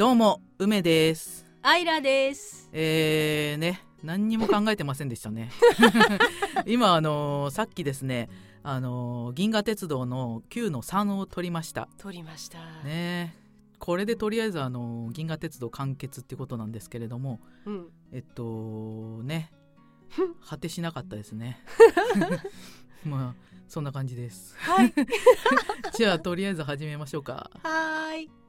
どうも梅です。アイラです。えーね何にも考えてませんでしたね。今あのーさっきですねあのー銀河鉄道の9の3を取りました。撮りました、ね。これでとりあえずあのー銀河鉄道完結ってことなんですけれどもうん。えっとね 果てしなかったですね。まあそんな感じです。はい。じゃあとりあえず始めましょうか。はーい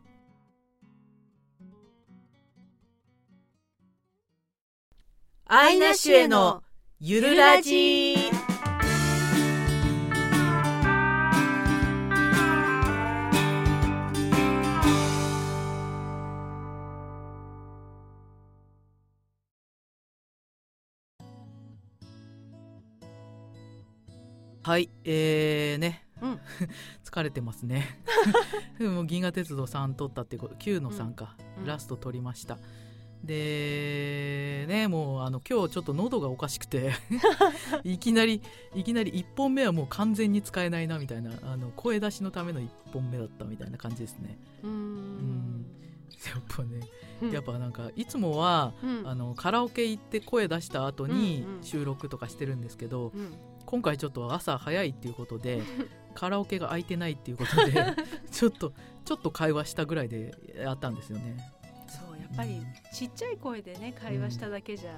アイナッシュへのゆるラジ。はいえーね、うん。疲れてますね。もう銀河鉄道3取ったってこと9の3か、うん。ラスト取りましたでねもうあの今日ちょっと喉がおかしくて いきなりいきなり1本目はもう完全に使えないなみたいなあの声出しのための1本目だったみたいな感じですね。うん。やっぱねうん。やっぱなんかいつもはうん。あのカラオケ行って声出した後にうんうん。収録とかしてるんですけど、うん。今回ちょっと朝早いっていうことで カラオケが空いてないっていうことで ちょっとちょっと会話したぐらいでやったんですよね。っぱりちっちゃい声でね会話しただけじゃ、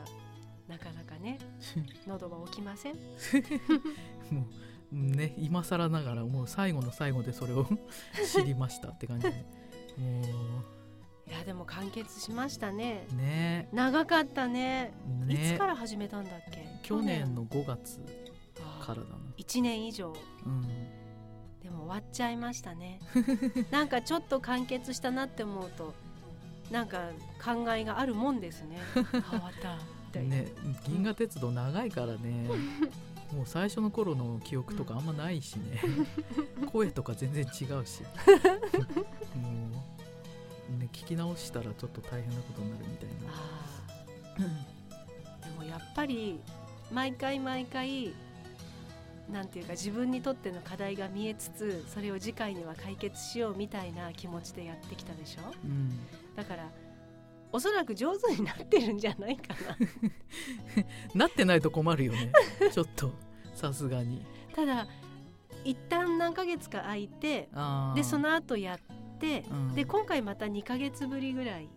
なかなかね喉は起きません。もうね今更ながらもう最後の最後でそれを 知りましたって感じで。もいやでも完結しましたね。うね。長かったね。いねつから始めたんだっけ？去年の5月からだな。1年以上。うん。でも終わっちゃいましたね。なんかちょっと完結したなって思うとなんか考えがあるもんですね。あ終わった。ね、銀河鉄道長いからね。もう最初の頃の記憶とかあんまないしね、声とか全然違うし。もう、ね、聞き直したらちょっと大変なことになるみたいな。でもやっぱり毎回毎回なんていうか自分にとっての課題が見えつつそれを次回には解決しようみたいな気持ちでやってきたでしょ？うんだからおそらく上手になってるんじゃないかな。なってないと困るよね。ちょっと。さすがに。ただ一旦何ヶ月か空いてでその後やって、うん。で今回また2ヶ月ぶりぐらい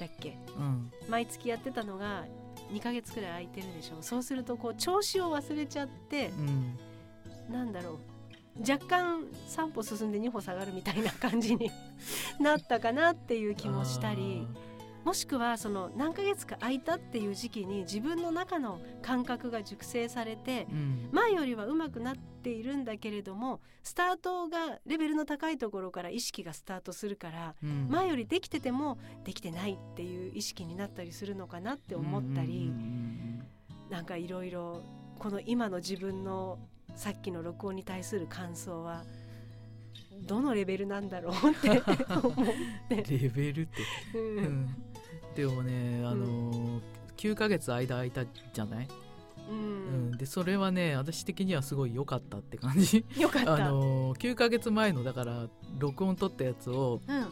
だっけ？うん。毎月やってたのが2ヶ月くらい空いてるでしょ。そうするとこう調子を忘れちゃってうん。なんだろう若干3歩進んで2歩下がるみたいな感じに なったかなっていう気もしたりもしくはその何ヶ月か空いたっていう時期に自分の中の感覚が熟成されて前よりは上手くなっているんだけれどもスタートがレベルの高いところから意識がスタートするからうん。前よりできててもできてないっていう意識になったりするのかなって思ったり、なんかいろいろこの今の自分のさっきの録音に対する感想はどのレベルなんだろうって 思って、レベルって、ううん。ん、でもねあのー9ヶ月間空いたじゃない、ううん。んでそれはね私的にはすごい良かったって感じ。よかった、あのー9ヶ月前のだから録音撮ったやつをうん。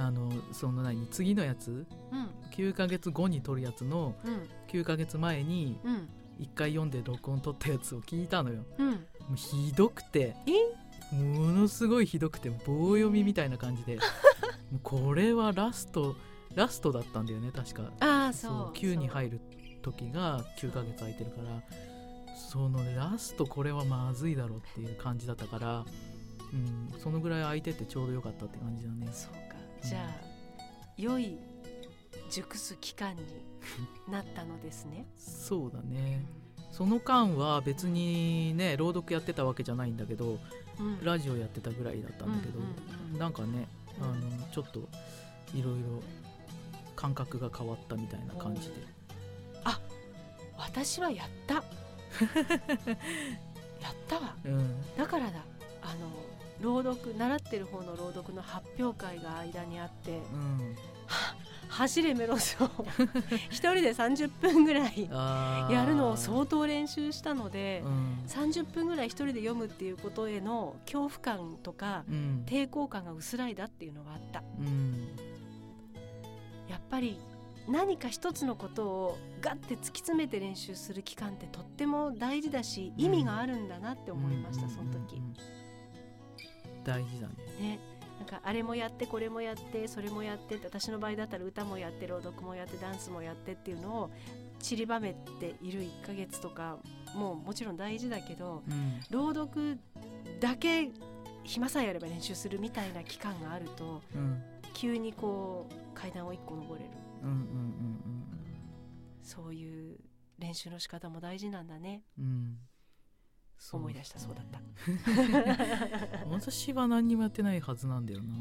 あのその何次のやつ？うん。9ヶ月後に撮るやつのうん。9ヶ月前にうん1回読んで録音撮ったやつを聞いたのよ。うん。もうひどくてものすごいひどくて棒読みみたいな感じで。これはラストラストだったんだよね確か。ああそう9に入る時が9ヶ月空いてるからそのラストこれはまずいだろうっていう感じだったから、うん、そのぐらい空いててちょうどよかったって感じだね。そうか。じゃあ良い熟す期間になったのですね、そうだうね。その間は別にね朗読やってたわけじゃないんだけどん。ラジオやってたぐらいだったんだけど、うんうんうん。なんかねあうんのちょっといろいろ感覚が変わったみたいな感じで。私はやった。やったわ。うん。だからだ。あの朗読習ってる方の朗読の発表会が間にあって。うん「走れメロス」を一人で30分ぐらいやるのを相当練習したのでう、ん。30分ぐらい一人で読むっていうことへの恐怖感とかうん。抵抗感が薄らいだっていうのがあった。うん。やっぱり何か一つのことをガッて突き詰めて練習する期間ってとっても大事だし意味があるんだなって思いました、その時。大事だね。ねなんかあれもやってこれもやってそれもやってって私の場合だったら歌もやって朗読もやってダンスもやってっていうのを散りばめている1ヶ月とかももちろん大事だけどうん。朗読だけ暇さえあれば練習するみたいな期間があるとうん。急にこう階段を1個登れる。うんうん。そういう練習の仕方も大事なんだね。うん思い出したそうだった。私は何にもやってないはずなんだよな。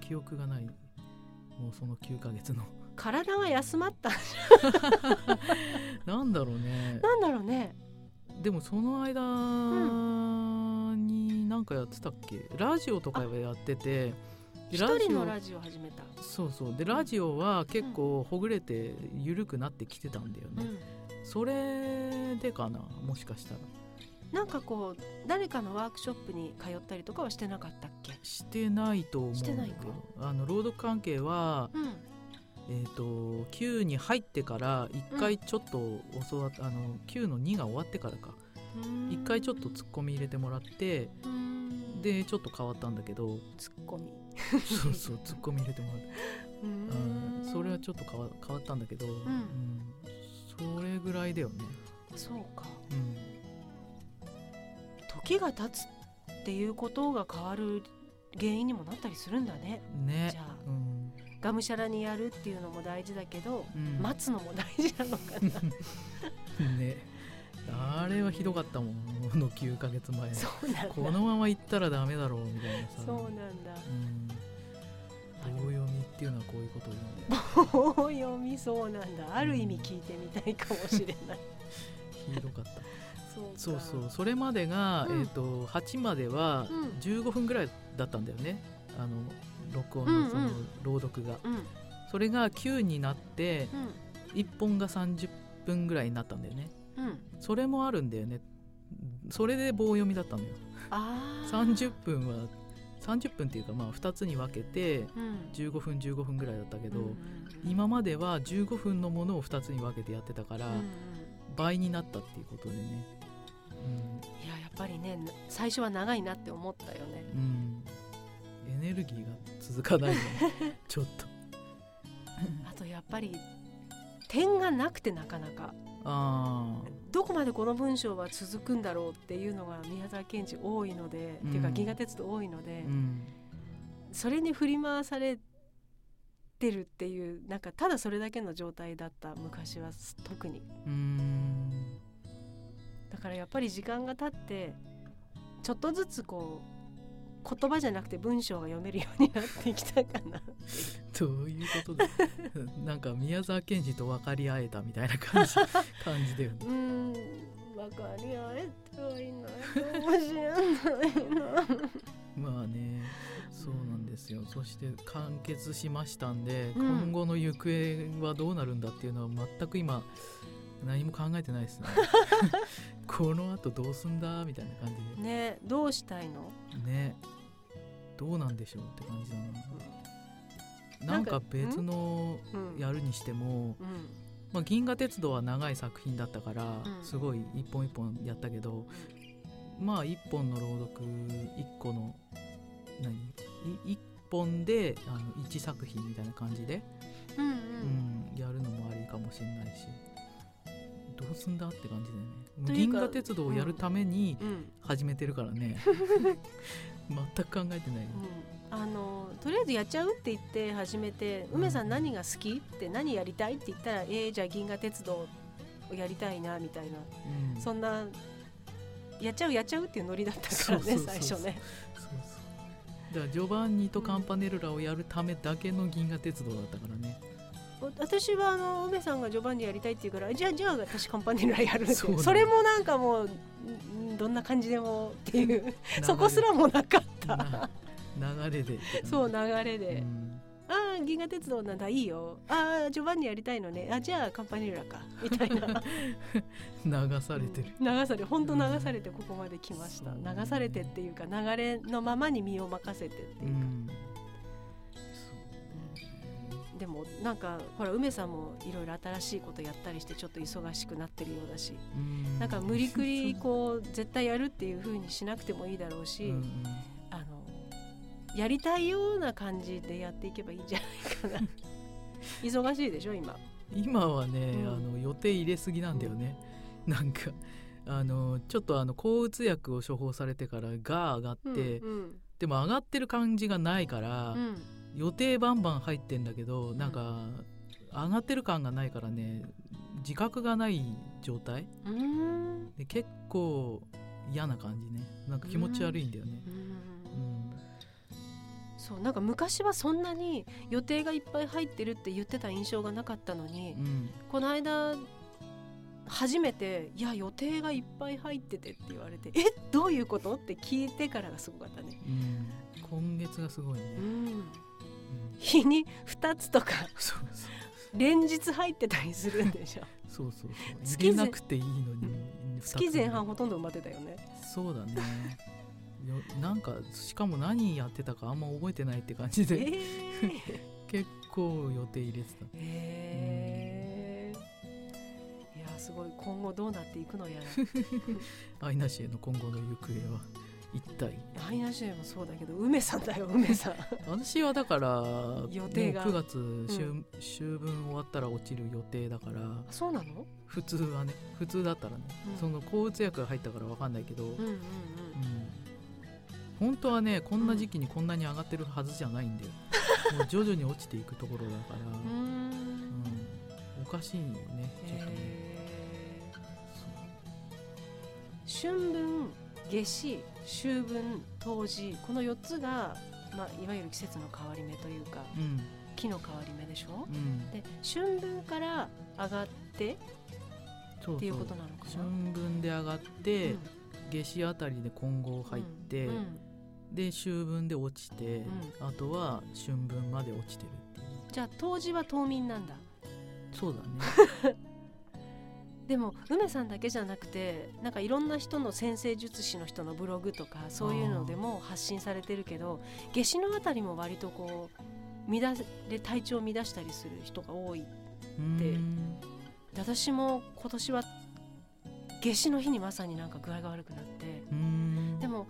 記憶がない。もうその9ヶ月の。体が休まった。なんだろうね。なんだろうね。でもその間に何かやってたっけ？ラジオとかはやってて。で一人のラジオ始めた、そうそう。でラジオは結構ほぐれて緩くなってきてたんだよね、うん。それでかな。もしかしたらなんかこう誰かのワークショップに通ったりとかはしてなかったっけ？してないと思うしてないか？あの朗読関係はうん。えー、と9に入ってから1回ちょっと教わっあの9の2が終わってからか。1回ちょっとツッコミ入れてもらってうん。でちょっと変わったんだけど。ツッコミそうそうツッコミ入れてもらって、ううん、それはちょっと変わ変わったんだけど、うんそれぐらいだよね、そうか。うん、時が経つっていうことが変わる原因にもなったりするんだね。ね。じゃあうん。がむしゃらにやるっていうのも大事だけど、うん。待つのも大事なのかな。ね。あれはひどかったもんこの9ヶ月前。そうなんだ。このまま行ったらダメだろうみたいなさ。そうなんだ。うん。棒読みっていうのはこういうことを言うんだよ。棒読みそうなんだ。ある意味聞いてみたいかもしれない。ひどかったそうかそう。それまでが、うん。えー、と8まではうん。15分ぐらいだったんだよね。あの録音うんうん。のその朗読が、うん。それが9になってうん。1本が30分ぐらいになったんだよね。うん。それもあるんだよね。それで棒読みだったのよ。あー。30分は30分っていうかまあ2つに分けてうん。15分15分ぐらいだったけど、うんうんうん。今までは15分のものを2つに分けてやってたから、うんうん。倍になったっていうことでねいややっぱりね最初は長いなって思ったよね。うん、うん、エネルギーが続かないよね。ちょっと。あとやっぱり点がなくてなかなか。あどこまでこの文章は続くんだろうっていうのが宮沢賢治多いので、うん。っていうか銀河鉄道多いのであ、うんそれに振り回されてるっていうなんかただそれだけの状態だった昔は特にうーんだからやっぱり時間が経ってちょっとずつこう言葉じゃなくて文章が読めるようになってきたかな。どういうことだ。なんか宮沢賢治と分かり合えたみたいな感じ 感じだよね。うーん分かり合えてはいないかもしれないな。まあねそうなんですよ。そして完結しましたんで、うん。今後の行方はどうなるんだっていうのは全く今何も考えてないですね。このあとどうすんだみたいな感じねどうしたいの？でね。どうなんでしょうって感じだな。なんか別のうん。やるにしても、うん。まあ、銀河鉄道は長い作品だったから、うん。すごい一本一本やったけどまあ一本の朗読一個の何？い一本であの一作品みたいな感じで、うんううんんやるのもありかもしれないしどうすんだって感じだよね。銀河鉄道をやるためにうん。始めてるからね、全く考えてないよ、うん。あのとりあえずやっちゃうって言って始めて「梅さん何が好き?」って何やりたいって言ったら「えー、じゃあ銀河鉄道をやりたいな」みたいな。うん。そんなやっちゃうやっちゃうっていうノリだったからね最初ね。そうそう。だからジョバンニとカンパネルラをやるためだけの銀河鉄道だったからね私はあの梅さんがジョバンニやりたいって言うからじゃあじゃあ私カンパネルラやるってそそれもなんかもうんどんな感じでもっていう。そこすらもなかった。な流れでそう流れで、うん。ああ銀河鉄道なんだいいよ。ああジョバンニやりたいのね。あじゃあカンパネルラか。みたいな。流されてる、流され本当流されてここまで来ました、流されてっていうか流れのままに身を任せてっていううか、うねでもなんかほら梅さんもいろいろ新しいことやったりしてちょっと忙しくなってるようだしうん。なんか無理くりこう絶対やるっていう風にしなくてもいいだろうし、うん。うんあのやりたいような感じでやっていけばいいんじゃないかな。忙しいでしょ今。今はね、うん。あの予定入れすぎなんだよね、なんかあのちょっとあの抗うつ薬を処方されてからが上がって、うん。でも上がってる感じがないから、うん予定バンバン入ってんだけどなんか上がってる感がないからね自覚がない状態。で結構嫌な感じね。なんか気持ち悪いんだよね、うん。そうなんか昔はそんなに予定がいっぱい入ってるって言ってた印象がなかったのに、うん。この間初めて「いや予定がいっぱい入ってて」って言われて「えどういうこと?」って聞いてからがすごかったね。うん。今月がすごいね、うんうん日に2つとか連日入ってたりするんでしょ。そうそうそう。月入れなくていいのに。月前半ほとんど埋まってたよね。そうだね。よなんかしかも何やってたかあんま覚えてないって感じえでー、結構予定入れてた。えー。いやすごい。今後どうなっていくのやら。アイナシエの今後の行方は一体。アイナシェもそうだけど梅さんだよ梅さん。私はだから予定が。もう9月秋,、秋分終わったら落ちる予定だからそうなの？普通はね普通だったらね、うん。その抗うつ薬が入ったから分かんないけど、うんうんうん。うん。本当はねこんな時期にこんなに上がってるはずじゃないんだよ、もう徐々に落ちていくところだから、うーん。うん。おかしいよねちょっとね、へー春分夏至秋分冬至この4つが、まあ、いわゆる季節の変わり目というかうん。木の変わり目でしょ？うん。で春分から上がってそうっていうことなのかな？春分で上がって、夏至あたりで混合入って、うん。うん。で秋分で落ちて、あとは春分まで落ちてるっていう。じゃあ冬至は冬眠なんだ。そうだね でも梅さんだけじゃなくてなんかいろんな人の先生術師の人のブログとかそういうのでも発信されてるけど夏至のあたりも割とこう乱れ体調を乱したりする人が多いでうん。私も今年は夏至の日にまさになんか具合が悪くなって。うん。でも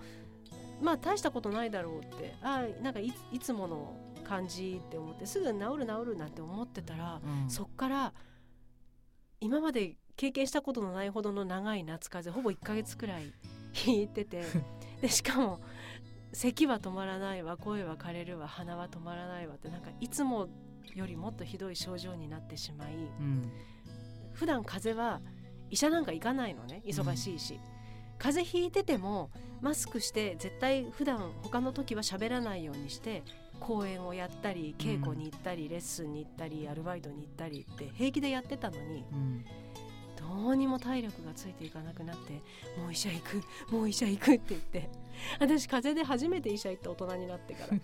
まあ大したことないだろうって。ああなんかいついつもの感じって思ってすぐ治る治るなんて思ってたらうん。そっから今まで経験したことのないほどの長い夏風邪ほぼ1ヶ月くらい引いてて でしかも咳は止まらないわ声は枯れるわ鼻は止まらないわってなんかいつもよりもっとひどい症状になってしまいうん。普段風邪は医者なんか行かないのね忙しいし、風邪ひいててもマスクして絶対普段他の時は喋らないようにして公演をやったり稽古に行ったり、レッスンに行ったりアルバイトに行ったりって平気でやってたのにうんどうにも体力がついていかなくなってもう医者行くもう医者行くって言って私風邪で初めて医者行った大人になってから。だか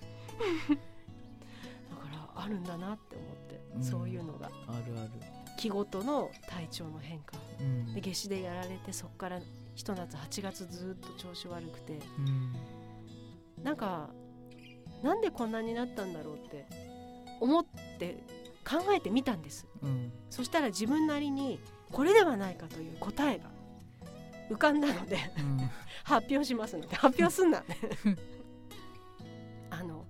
らあるんだなって思って、うん。そういうのが。あるある。日ごとの体調の変化。うん。で夏至でやられてそこからひと夏8月ずっと調子悪くて。うん。なんかなんでこんなになったんだろうって思って考えてみたんです。うん。そしたら自分なりにこれではないかという答えが浮かんだのでうん。発表しますので発表すんなあの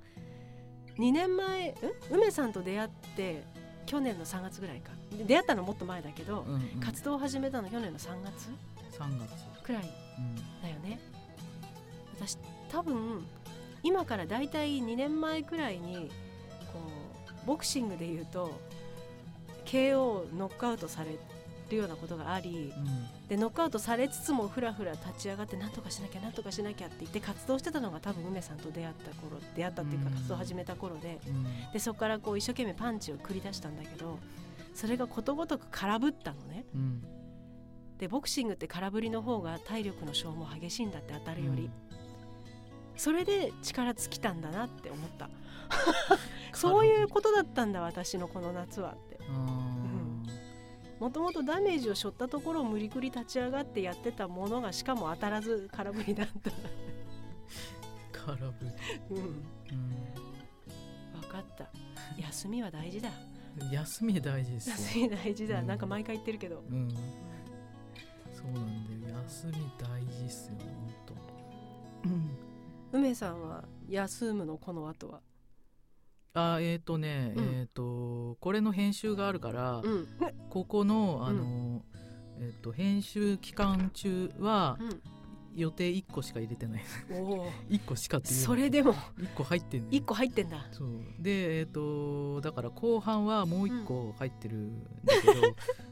2年前ん梅さんと出会って去年の3月ぐらいか。で出会ったのもっと前だけど、うんうん。活動を始めたの去年の3月？3月。くらいうんだよね。私多分今からだいたい2年前くらいにこうボクシングでいうと KO ノックアウトされるようなことがありうん。でノックアウトされつつもふらふら立ち上がってなんとかしなきゃなんとかしなきゃって言って活動してたのが多分梅さんと出会った頃出会ったっていうかうん。活動を始めた頃でうん。でそこからこう一生懸命パンチを繰り出したんだけどそれがことごとく空振ったのね。うん。でボクシングって空振りの方が体力の消耗激しいんだって当たるより、それで力尽きたんだなって思った。そういうことだったんだ私のこの夏はって。うんもともとダメージを背負ったところを無理くり立ち上がってやってたものがしかも当たらず空振りだった、空振り。うん、うん。あ分かった。休みは大事だ。休み大事ですよ休み大事だ、うん。なんか毎回言ってるけど。うん。そうなんだよ。休み大事っすよほんと。梅さんは休むのこの後は？あえっ、とね、うん。えっ、とこれの編集があるから、うん。ここのあの、えっ、と編集期間中は予定1個しか入れてない。うん、おお1個しかっていうそれでも。1個入ってん個入ってんだ。そう。でえっ、とだから後半はもう1個入ってるんだけど、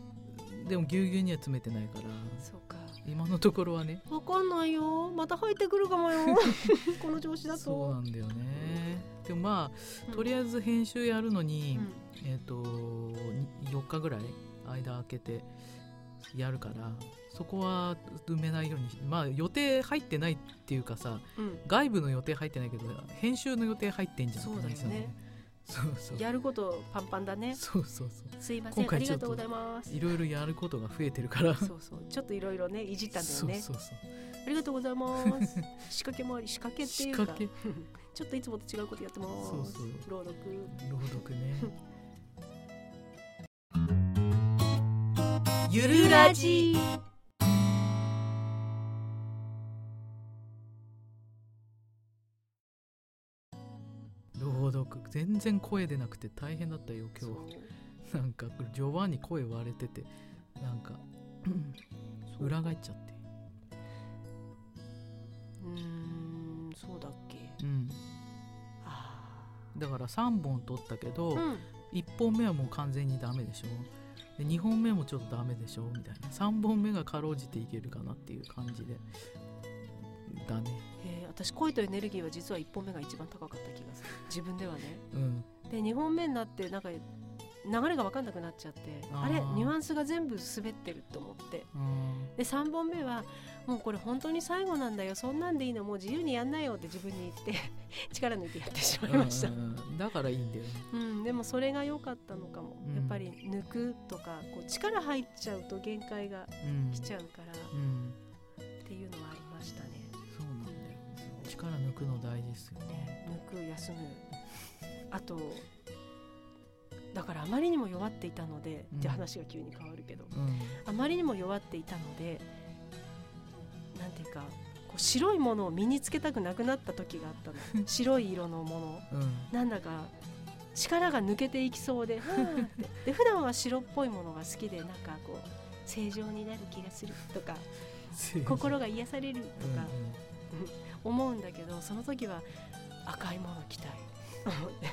でもぎゅうぎゅうには詰めてないからそうか。今のところはね。わかんないよ。また入ってくるかもよ。この調子だと。そうなんだよねでもまあとりああえず編集やるのに、ええっ、と4日ぐらい間空けてやるからそこは埋めないようにまあ予定入ってないっていうかさうん。外部の予定入ってないけど編集の予定入ってんじゃんそうだよね。そうそう。やることパンパンだね。そうそうそう。すいませんありがとうございます。いろいろやることが増えてるから。そうそう。ちょっといろいろねいじったんだよね。そうそうそうありがとうございます。仕掛けもあり仕掛けっていうか仕掛け。ちょっといつもと違うことやってます。そうそう。朗読。朗読ね。ゆるラジ。朗読。全然声出なくて大変だったよ今日。なんか序盤に声割れててなんか 裏返っちゃってうーんそうだっけ？うん。あだから3本撮ったけど、ーうん。1本目はもう完全にダメでしょ？で2本目もちょっとダメでしょ？みたいな。3本目がかろうじていけるかなっていう感じで。だね。えー私声とエネルギーは実は1本目が一番高かった気がする。自分ではね。うん。で2本目になってなんか流れが分かんなくなっちゃってあれニュアンスが全部滑ってると思って。うん。で3本目はもうこれ本当に最後なんだよそんなんでいいのもう自由にやんなよって自分に言って 力抜いてやってしまいました。だからいいんだよね。うん、でもそれが良かったのかも、うん。やっぱり抜くとかこう力入っちゃうと限界がうん。来ちゃうからうん。っていうのはありましたね。そうなんだよ力抜くの大事ですよね。ね抜く休む。あとだからあまりにも弱っていたので、うん。って話が急に変わるけどうん。あまりにも弱っていたのでなんていうかこう白いものを身につけたくなくなった時があったの。白い色のもの。うん。なんだか力が抜けていきそうで、で普段は白っぽいものが好きでなんかこう正常になる気がするとか心が癒されるとか 思うんだけどその時は赤いもの着たい思って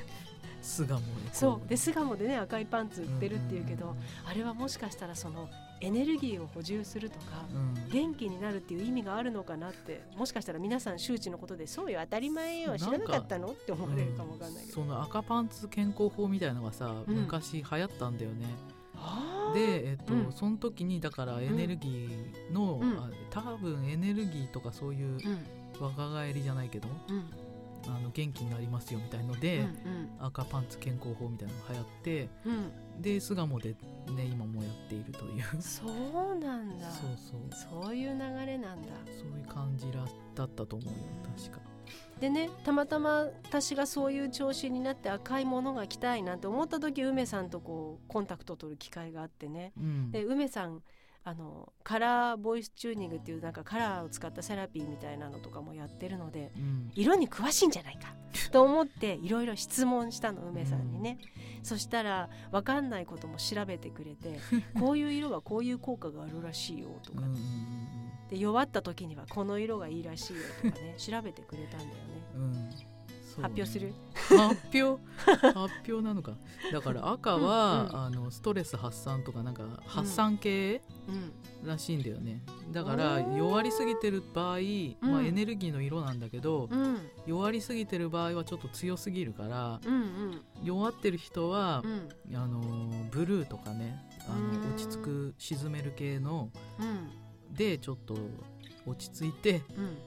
巣鴨でそう。で巣鴨でね赤いパンツ売ってるっていうけど、んあれはもしかしたらそのエネルギーを補充するとか、うん。元気になるっていう意味があるのかなってもしかしたら皆さん周知のことでそうよ当たり前よ。知らなかったのって思われるかもわかんないけど、その赤パンツ健康法みたいなのがさ、うん。昔流行ったんだよね。で、えっとうん。その時にだからエネルギーの、うん。あ多分エネルギーとかそういううん。若返りじゃないけどうんあの元気になりますよみたいので、うん赤パンツ健康法みたいなのが流行ってうん。うんで巣鴨でね今もやっているという。そうなんだ。そうそう。そういう流れなんだ。そういう感じらだったと思うよ確か。でねたまたま私がそういう調子になって赤いものが着たいなんて思った時梅さんとこうコンタクトを取る機会があってね。うん。で梅さんあのカラーボイスチューニングっていうなんかカラーを使ったセラピーみたいなのとかもやってるのでうん。色に詳しいんじゃないか と思っていろいろ質問したの梅さんにね、そしたら分かんないことも調べてくれて こういう色はこういう効果があるらしいよとか、うんうんで弱った時にはこの色がいいらしいよとかね調べてくれたんだよね発表する。発表？発表なのか。だから赤は、うんうん。あのストレス発散とかなんか発散系うん。らしいんだよね。だから弱りすぎてる場合、まあ、うんエネルギーの色なんだけど、うん。弱りすぎてる場合はちょっと強すぎるからうんうん。弱ってる人はう、ん。あのブルーとかねあうのん。落ち着く沈める系のうん。でちょっと落ち着いてうん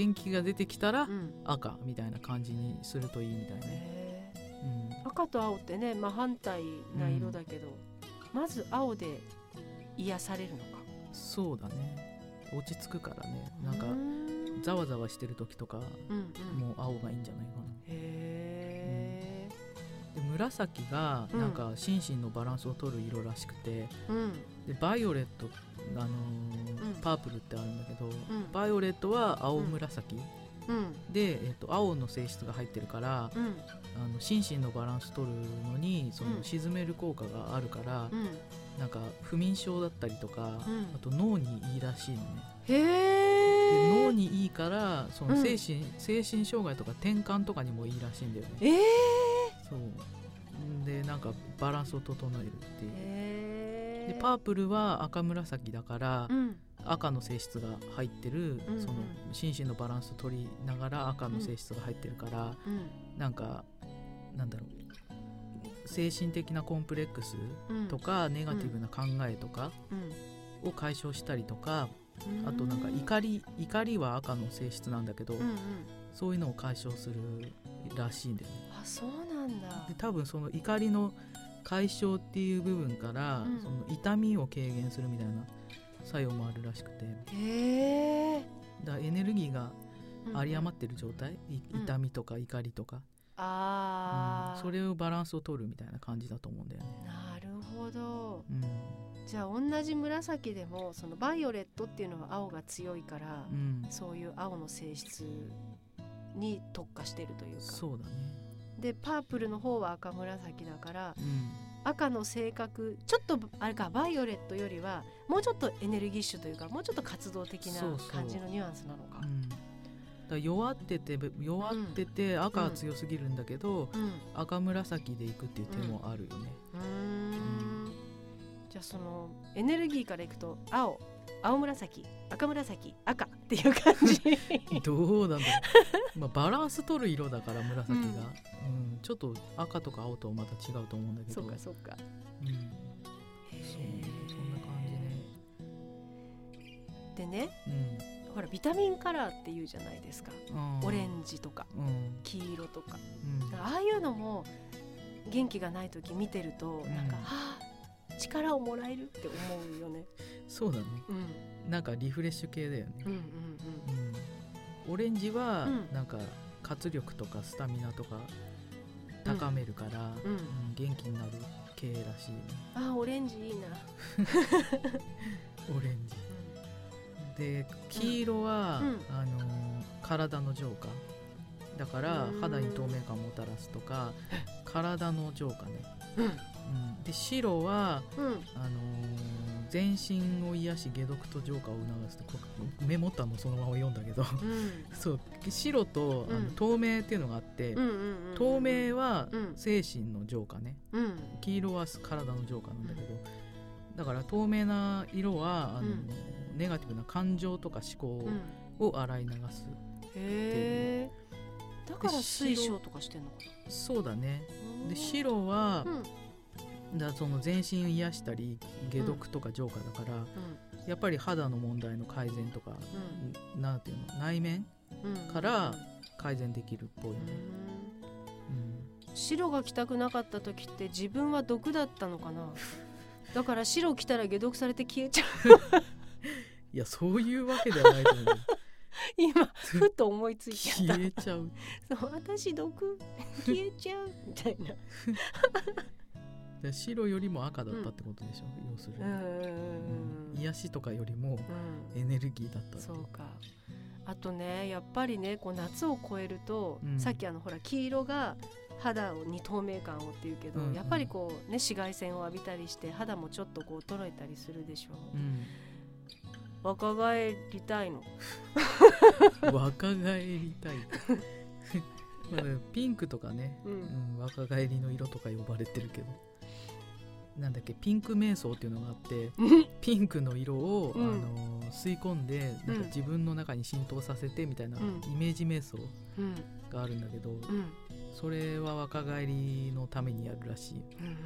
元気が出てきたらうん。赤みたいな感じにするといいみたいね、うん、赤と青ってね真反対な色だけど、まず青で癒されるのか。そうだね。落ち着くからね。なんかざわざわしてる時とかうんうん。もう青がいいんじゃないかな。へえ、紫がうんなん。か心身のバランスを取る色らしくて、うんでバイオレット、あのーうん。パープルってあるんだけど、ん。バイオレットは青紫、うん。で、えっと青の性質が入ってるからうん。あの心身のバランス取るのにそのうん。沈める効果があるから、うん。なんか不眠症だったりとか、うん。あと脳にいいらしいのね。へ脳にいいからそのうん。精神,、精神障害とか転換とかにもいいらしいんだよね。ええそう。んでなんかバランスを整えるっていう。でパープルは赤紫だから、うん。赤の性質が入ってる、うんうん。その心身のバランス取りながら赤の性質が入ってるから、うん。なんかなんだろう。精神的なコンプレックスうん。とか、ネガティブな考えとかうん。を解消したりとか、うん。あとなんか怒り怒りは赤の性質なんだけど、うんうん。そういうのを解消するらしいんだよね。あそうなんだ。で多分その怒りの解消っていう部分から、うん。その痛みを軽減するみたいな作用もあるらしくて。へえだエネルギーが有り余ってる状態、いうん。痛みとか怒りとか、ああうん。それをバランスを取るみたいな感じだと思うんだよね。なるほど。うん。じゃあ同じ紫でもそのバイオレットっていうのは青が強いから、うん、そういう青の性質に特化してるというか。そうだね、でパープルの方は赤紫だからうん、赤の性格ちょっとあれかバイオレットよりはもうちょっとエネルギッシュというかもうちょっと活動的なそうそう。感じのニュアンスなのか。うん、だから弱ってて弱ってて赤は強すぎるんだけど、うん。赤紫でいくっていう手もあるよね。うーん。じゃあそのエネルギーからいくと青。青紫。赤紫。赤っていう感じ。どうなんだろう、まあ、バランス取る色だから紫が、うん。うん。ちょっと赤とか青とまた違うと思うんだけど。そうかそうか。うん、そうへそんな感じね。ーでねうん。ほらビタミンカラーっていうじゃないですか。うん。オレンジとかうん。黄色とか。うん。ああいうのも元気がない時見てるとなんか、うん。はあ力をもらえるって思うよね。そうだね。うんなんかリフレッシュ系だよね、うんうんうん。オレンジはうん。なんか活力とかスタミナとか高めるから、うん。うんうん元気になる系らしいね。あーオレンジいいな。オレンジ。で黄色は、うん。あのー体の浄化。だからうん。肌に透明感をもたらすとか 体の浄化ね、うん。うん、で白はうん。あのー全身を癒し解毒と浄化を促すってこうメモったのそのまま読んだけどうん。そう白とあのうん。透明っていうのがあって、透明はうん精神の浄化ね。うん。黄色は体の浄化なんだけどだから透明な色はあの、うん。ネガティブな感情とか思考うん。を洗い流す、へえ。だからで水晶とかしてんのかそうだね。な。で白はだその全身癒したり解毒とか浄化だから、やっぱり肌の問題の改善とか、なんていうの内面うん。から改善できるっぽい。ね、うん。うん。白が着たくなかった時って自分は毒だったのかな？だから白着たら解毒されて消えちゃう。いやそういうわけではないと思う。よ 今ふと思いついちゃった。消えちゃう。そう私毒消えちゃう。みたいなで白よりも赤だったってことでしょ、要するに、うんうんうんうん。癒しとかよりもうん。エネルギーだったそうか。あとねやっぱりねこう夏を超えると、うん。さっきあのほら黄色が肌に透明感をっていうけど、うんうん。やっぱりこうね紫外線を浴びたりして肌もちょっとこう衰えたりするでしょう。ん若返りたいの。若返りたい。まあねピンクとかね、ううんん、若返りの色とか呼ばれてるけどなんだっけピンク瞑想っていうのがあってピンクの色を、うん。あの吸い込んでなんうん。か自分の中に浸透させてみたいなイうん。メージ瞑想うん。があるんだけど、うん。それは若返りのためにやるらしい、うんうんうん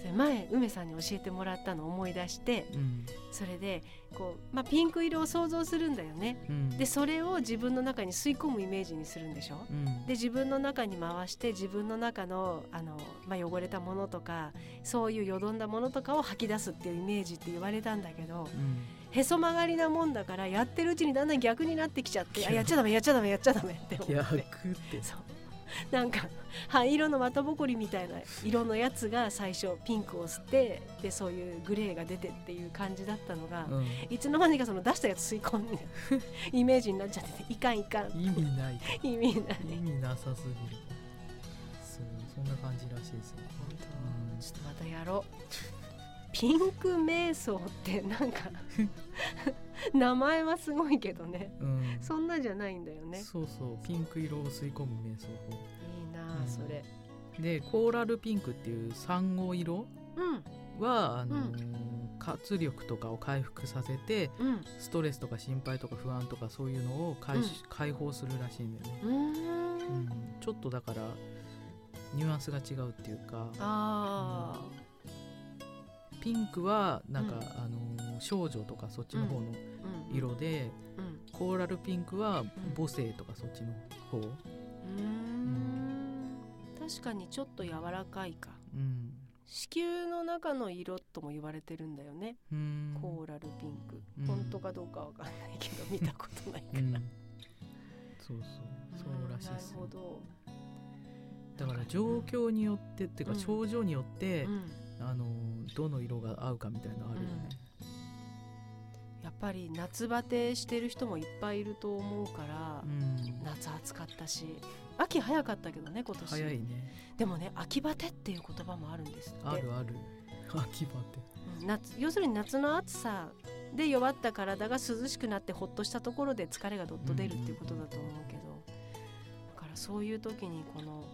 それ前梅さんに教えてもらったのを思い出してうん。それでこう、まあ、ピンク色を想像するんだよね。うん、でそれを自分の中に吸い込むイメージにするんでしょ？うん。で自分の中に回して自分の中のあの、まあ、汚れたものとかそういうよどんだものとかを吐き出すっていうイメージって言われたんだけどうん。へそ曲がりなもんだからやってるうちにだんだん逆になってきちゃってあやっちゃダメやっちゃダメやっちゃダメって思って。逆って。そう なんか灰色の綿ぼこりみたいな色のやつが最初ピンクを吸ってでそういうグレーが出てっていう感じだったのが、うん。いつの間にかその出したやつ吸い込んで イメージになっちゃってていかんいかん。意味ない意味ない。意味なさすぎる。そうそんな感じらしいですよ。本うん当。ちょっとまたやろうピンク瞑想ってなんか 名前はすごいけどね。うん。そんなじゃないんだよね。そうそうピンク色を吸い込む瞑想法。いいなあ、うん。それでコーラルピンクっていう産後色うん。はあのー活力とかを回復させてうん。ストレスとか心配とか不安とかそういうのを解,、解放するらしいんだよね、うん。ん、ちょっとだからニュアンスが違うっていうか。あピンクはなんか、うん。あのー少女とかそっちの方のあ、うん、色で、うん。コーラルピンクは母性とかそっちの方、うーん。確かにちょっと柔らかいか。うん。子宮の中の色とも言われてるんだよね、うん。コーラルピンク、うん。本当かどうかわかんないけど見たことないから、うん。そうそう。そうらしいですよ。なるほど。だから状況によってっていうかうん。症状によって、うんあのどの色が合うかみたいなのあるよね、やっぱり夏バテしてる人もいっぱいいると思うから、うん。夏暑かったし秋早かったけどね今年。早いね。でもね秋バテっていう言葉もあるんですって。あるある。秋バテ。うん夏要するに夏の暑さで弱った体が涼しくなってほっとしたところで疲れがどっと出るっていうことだと思うけど、だからそういう時にこの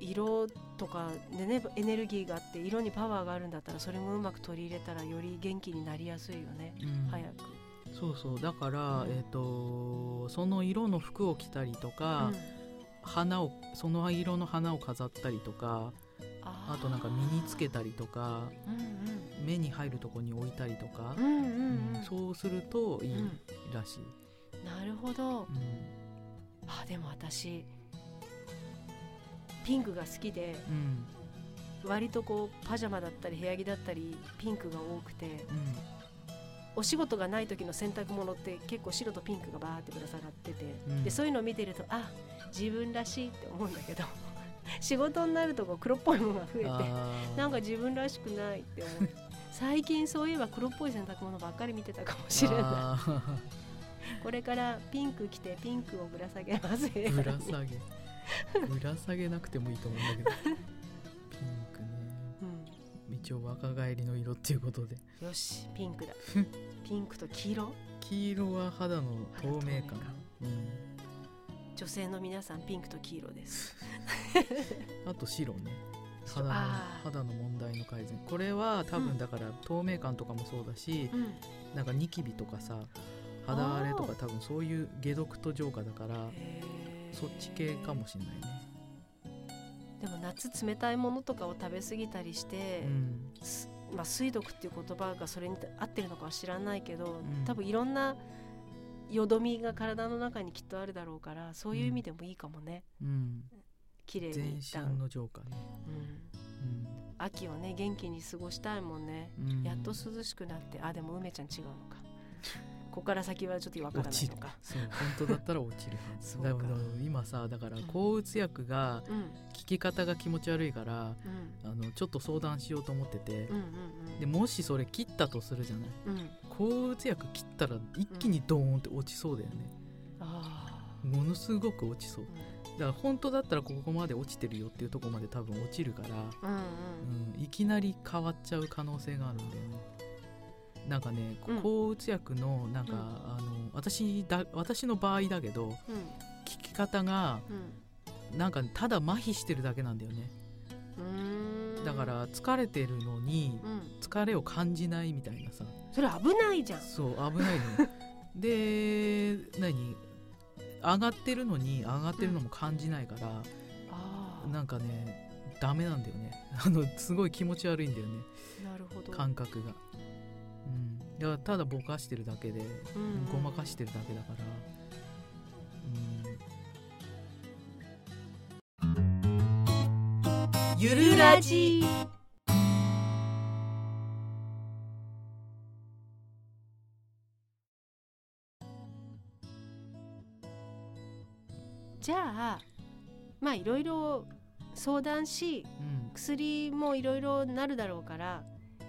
色とかでねエネルギーがあって色にパワーがあるんだったらそれもうまく取り入れたらより元気になりやすいよね、うん。早く。そうそう。だから、うん。えっ、とその色の服を着たりとか、花をその色の花を飾ったりとかああとなんか身につけたりとかうん目に入るとこに置いたりとかうん、うんうんうん。うん。そうするといいうん。らしい、なるほど。うん。あでも私ピンクが好きでうん。割とこうパジャマだったり部屋着だったりピンクが多くてうん。お仕事がない時の洗濯物って結構白とピンクがバーってぶら下がってて、うん。でそういうのを見てるとあ自分らしいって思うんだけど 仕事になるとこう黒っぽいものが増えてなんか自分らしくないって思う。最近そういえば黒っぽい洗濯物ばっかり見てたかもしれない。これからピンク着てピンクをぶら下げます。ぶら下げ ぶら下げなくてもいいと思うんだけど。ピンクね。うん。一応若返りの色っていうことで。よしピンクだ。ピンクと黄色？黄色は肌の透明感。うん、女性の皆さんピンクと黄色です。あと白ね。肌の肌の問題の改善。これは多うん。分だから透明感とかもそうだし、うん。なんかニキビとかさ肌荒れとか多分そういう解毒と浄化だからそっち系かもしんないね。でも夏冷たいものとかを食べ過ぎたりして、うん。すまあ、水毒っていう言葉がそれに合ってるのかは知らないけど、ん。多分いろんなよどみが体の中にきっとあるだろうからそういう意味でもいいかもね、うん。綺麗全に一旦、身の浄化ね。うん、秋をね元気に過ごしたいもんね、うん、うん。やっと涼しくなってあでも梅ちゃん違うのかここから先はちょっとわからないのか。そう本当だったら落ちる。そうか。だから今さだからうん。抗うつ薬がうん。効き方が気持ち悪いからうん。あのちょっと相談しようと思っててうんうんでもしそれ切ったとするじゃない？うん。うん抗うつ薬切ったら一気にドーンって落ちそうだよね。あものすごく落ちそう。ーだから本当だったらここまで落ちてるよっていうところまで多分落ちるから、うんうん。うん、いきなり変わっちゃう可能性があるんだよねなんかねうん。抗うつ薬のなんか、うん。あの私だ私の場合だけどうん。効き方がうん。なんかただ麻痺してるだけなんだよね。だから疲れてるのにうん。疲れを感じないみたいなさ。それ危ないじゃん。そう危ないのよ。で何？上がってるのに上がってるのも感じないから、あー。なんかねダメなんだよね。あのすごい気持ち悪いんだよね。なるほど。感覚がうん。だからただぼかしてるだけでうん。うんごまかしてるだけだから。うん。ゆるラジ。じゃあまあいろいろ相談しうん。薬もいろいろなるだろうから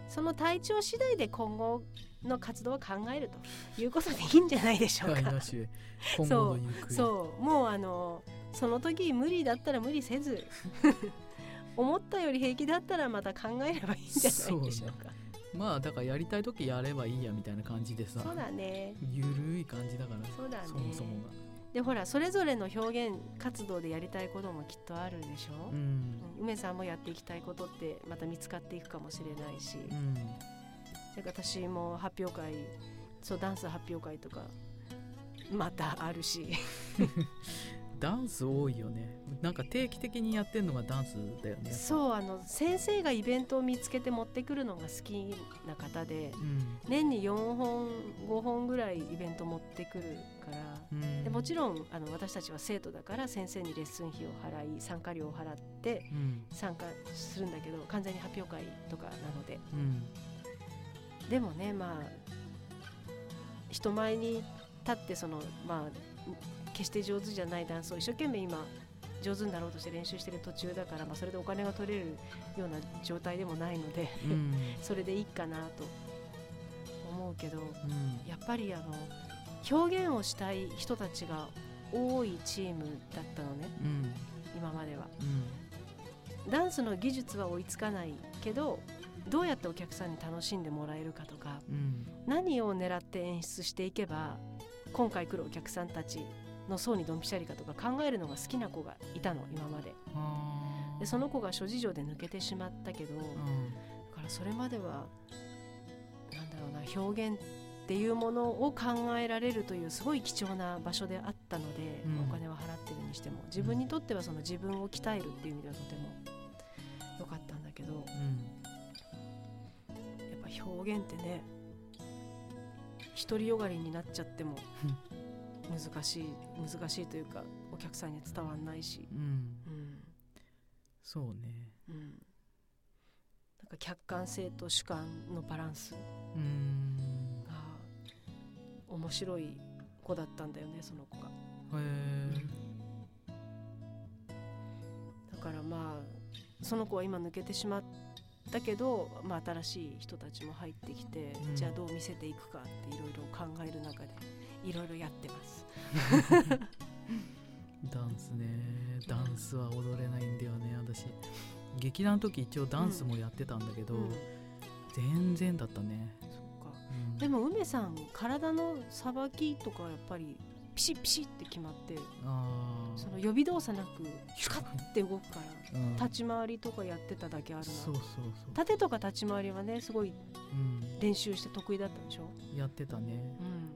その体調次第で今後の活動を考えるということでいいんじゃないでしょうか。はいな。し 今後の行方。そうもうあのその時無理だったら無理せず 思ったより平気だったらまた考えればいいんじゃないでしょうか。まあだからやりたい時やればいいやみたいな感じでさ。そうだね。ゆるい感じだから。そうだね。そもそもがでほらそれぞれの表現活動でやりたいこともきっとあるでしょ、うん。うん梅さんもやっていきたいことってまた見つかっていくかもしれないし、うん。私も発表会そうダンス発表会とかまたあるし ダンス多いよね。なんか定期的にやってんのがダンスだよね。そうあの先生がイベントを見つけて持ってくるのが好きな方でうん。年に4本5本ぐらいイベント持ってくるからうん。でもちろんあの私たちは生徒だから先生にレッスン費を払い参加料を払ってうん。参加するんだけど完全に発表会とかなので。うん。でもねまあ人前に立ってそのまあ決して上手じゃないダンスを一生懸命今上手になろうとして練習してる途中だから、まあ、それでお金が取れるような状態でもないのでうん。それでいいかなと思うけどうんやっぱりあの表現をしたい人たちが多いチームだったのねうん。今までは。うん。ダンスの技術は追いつかないけどどうやってお客さんに楽しんでもらえるかとかうん。何を狙って演出していけば今回来るお客さんたちの層にドンピシャリかとか考えるのが好きな子がいたの今まで。でその子が諸事情で抜けてしまったけどだうんからそれまではなんだろうな表現っていうものを考えられるというすごい貴重な場所であったので、うん。お金は払ってるにしても自分にとってはその自分を鍛えるっていう意味ではとても良かったんだけどやっうんぱ表現ってね独りよがりになっちゃっても 難しい難しいというかお客さんに伝わんないし、うん。うんそうね。うん、なんか客観性と主観のバランスうん。が面白い子だったんだよねその子が。へえだからまあその子は今抜けてしまったけど、まあ、新しい人たちも入ってきて、うん。じゃあどう見せていくかっていろいろ考える中でいろいろやってます。ダンスね。ダンスは踊れないんだよね私。劇団の時一応ダンスもやってたんだけど、うん。全然だったね、そっか。うん。でも梅さん体のさばきとかやっぱりピシッピシッって決まってあその予備動作なくシュカッて動くからー、うん、立ち回りとかやってただけあるな。そうそうそう、縦とか立ち回りはねすごいうん、練習して得意だったでしょ、やってたね。うん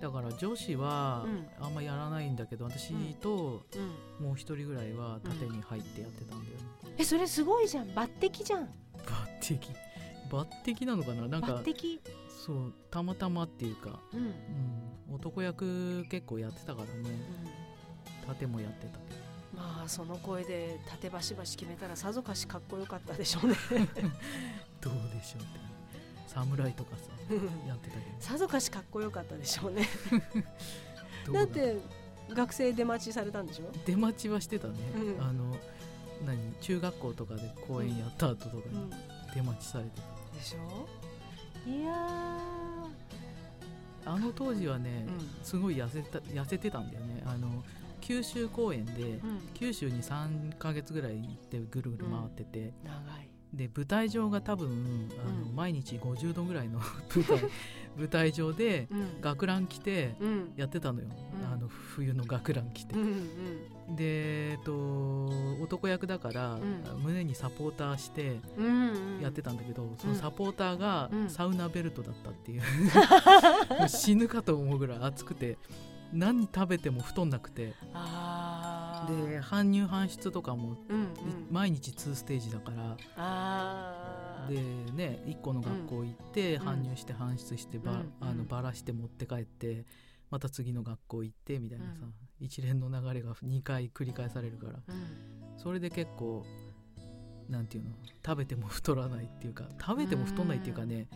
だから女子はうんあんまやらないんだけど私とうん、もう一人ぐらいは縦に入ってやってたんだよね、えそれすごいじゃん。抜擢じゃん。抜擢？抜擢なのかな？なんかそうたまたまっていうか、うん、男役結構やってたからね。縦もやってたけど。まあその声で縦バシバシ決めたらさぞかしかっこよかったでしょうね。どうでしょうって侍とかさやってたけど。さぞかしかっこよかったでしょうね。だって学生出待ちされたんでしょ？出待ちはしてたね、うん。あの何中学校とかで公演やった後とかにうん。出待ちされてた、でしょ？いやあの当時はねー、うん。すごい痩せた痩せてたんだよね。あの九州公演でうん、九州に3ヶ月ぐらい行ってぐるぐる回ってて、長いで舞台上が多分あの、うん。毎日50度ぐらいの 舞台舞台上でうん。学ラン着てうん。やってたのよ、うん。あの冬の学ラン着て。うんうんで、えっと、男役だから、ん。胸にサポーターしてやってたんだけど、そのサポーターがうん。サウナベルトだったっていう。死ぬかと思うぐらい暑くて何食べても太んなくて。で搬入搬出とかも、うんうん。毎日2ステージだから。でね1個の学校行って、うん。搬入して搬出してば,、うん。あのうんばらして持って帰ってまた次の学校行ってみたいなさ、うん。一連の流れが2回繰り返されるから。うん。それで結構なんていうの食べても太らないっていうか食べても太んないっていうかね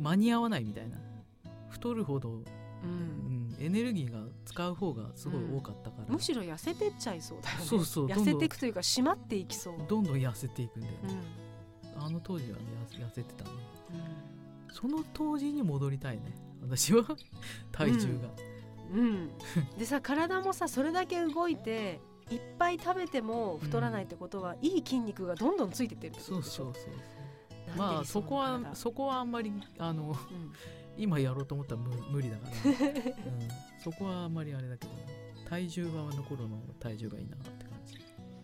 間に合わないみたいな。太るほどううん。ん、エネルギーが使う方がすごい多かったから、むしろ痩せてっちゃいそうだよね。そうそう。痩せていくというか締まっていきそう、うんどんどん痩せていくんだよね、あの当時はね痩痩せてたね。その当時に戻りたいね。私は。体重が、うん。うんでさ体もさそれだけ動いていっぱい食べても太らないってことは、いい筋肉がどんどんついてってるってことでしょ。そうそうそうまあそこは体そこはあんまりあのうん今やろうと思ったら無無理だから、うん、そこはあんまりあれだけど。体重はあの頃の体重がいいなって感じ。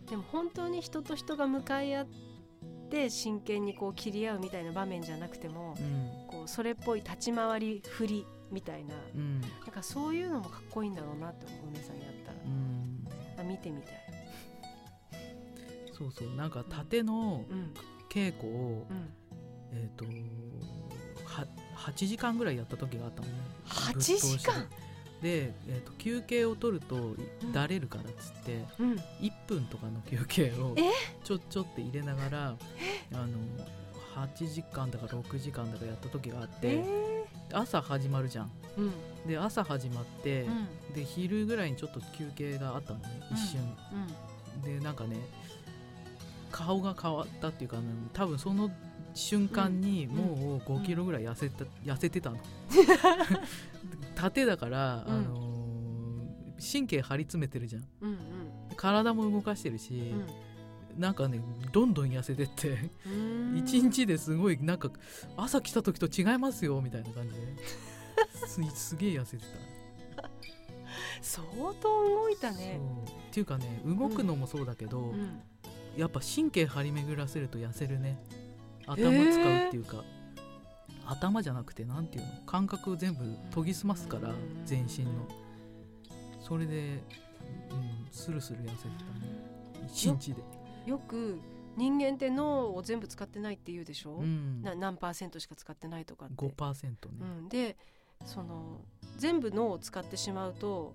でも本当に人と人が向かい合って真剣にこう切り合うみたいな場面じゃなくてもうん。こうそれっぽい立ち回り振りみたいな。うん。なんかそういうのもかっこいいんだろうなって思う梅さんやったら。うん。あ見てみたい。そうそう。なんか縦のうん。稽古を、うん、えっ、とは8時間ぐらいやった時があったのね。8ぶっ通し時間で。で、えー、と休憩を取るとん。だれるからっつって、うん。1分とかの休憩をえ？ちょちょって入れながらあの8時間だか6時間だかやった時があって、え朝始まるじゃん。ーうん。で朝始まって、うん。で昼ぐらいにちょっと休憩があったのね一瞬、うん。でなんかね顔が変わったっていうか、ね、多分その瞬間にもう5キロぐらい痩せた、痩せてたの。縦だから、うん。あのー神経張り詰めてるじゃん。うん体も動かしてるし、うん。なんかねどんどん痩せてって。うん。一日ですごいなんか朝来た時と違いますよみたいな感じで。すすげえ痩せてた、相当動いたね。っていうかね動くのもそうだけど、うん。やっぱ神経張り巡らせると痩せるね頭使うっていうか、頭じゃなくてなんていうの感覚を全部研ぎ澄ますからうん全身の。それで、うん、スルスル痩せてたね。一日で、よく人間って脳を全部使ってないって言うでしょ、うん、な何パーセントしか使ってないとかって。5%ね、うん、でその全部脳を使ってしまうと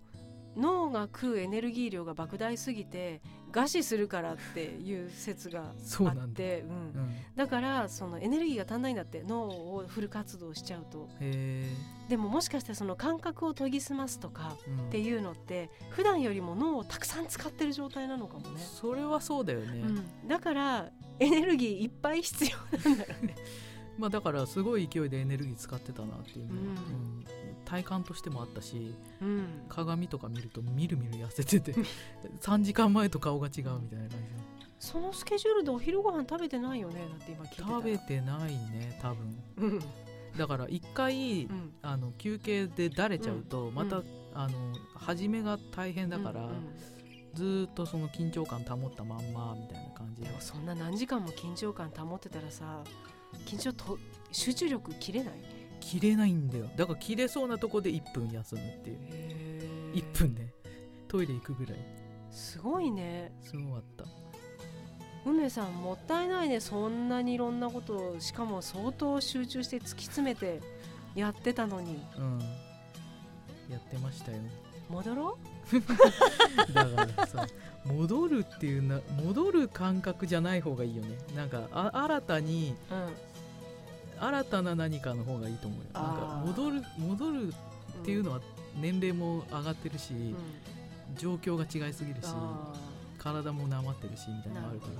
脳が食うエネルギー量が莫大すぎて餓死するからっていう説があって、うんうん、だからそのエネルギーが足んないんだって脳をフル活動しちゃうと。へでももしかしてその感覚を研ぎ澄ますとかっていうのって普段よりも脳をたくさん使ってる状態なのかもね、それはそうだよね、うん、だからエネルギーいっぱい必要なんだよね まあだからすごい勢いでエネルギー使ってたなっていうのは、うん。うん。体感としてもあったしうん。鏡とか見るとみるみる痩せてて 3時間前と顔が違うみたいな感そのスケジュールでお昼ご飯食べてないよねだって今聞いて食べてないね多分。うん。だから一回、うん。あの休憩でだれちゃうと、また、うん。あの始めが大変だから、うんうんずーっとその緊張感保ったまんまみたいな感じで。そんな何時間も緊張感保ってたらさ緊張と集中力切れない？切れないんだよ。だから切れそうなとこで1分休むっていう。へ1分ね。トイレ行くぐらい。すごいね。すごかった。梅さんもったいないね。そんなにいろんなことをしかも相当集中して突き詰めてやってたのに。うん。やってましたよ。戻ろだからさ 戻るっていうな戻る感覚じゃない方がいいよね。なんかあ新たにう、うん新たな何かの方がいいと思うよ。なんか戻る戻るっていうのは年齢も上がってるし、うん。状況が違いすぎるしあ体もなまってるしみたいなのがあるから。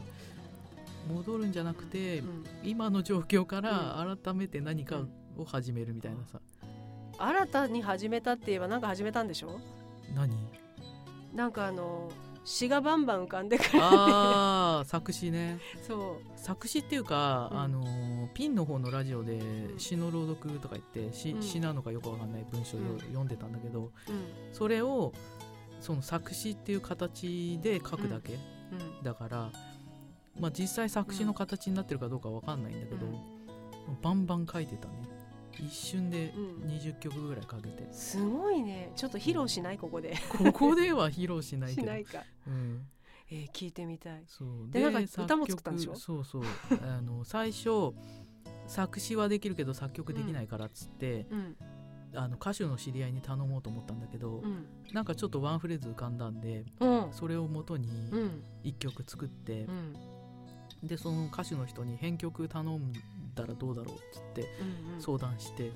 戻るんじゃなくて、ーうん。今の状況から改めて何かを始めるみたいなさ、新たに始めたって言えばなんか始めたんでしょ？何？なんかあの詩がバンバン浮かんでくるああ作詞ねそ作詞っていうか、うん。あのーピンの方のラジオでん詩の朗読とか言って詩,、うん。詩なのかよくわかんない文章をうん。読んでたんだけど、それをその作詞っていう形で書くだけ、うん。だから、まあ、実際作詞の形になってるかどうかわかんないんだけど、うん。バンバン書いてたね一瞬でうん。20曲ぐらいかけて、すごいね。ちょっと披露しない？ここで。ここでは披露しないけど。しないか、うん、えー聞いてみたい。そう。でなんか作歌も作ったんでしょ？そうそう。あの最初作詞はできるけど作曲できないからっつって、うん。あの歌手の知り合いに頼もうと思ったんだけど、うん。なんかちょっとワンフレーズ浮かんだんでうん。それを元にうん。1曲作ってう、ん。でその歌手の人に編曲頼んったらどうだろうっつってうんうん。相談して、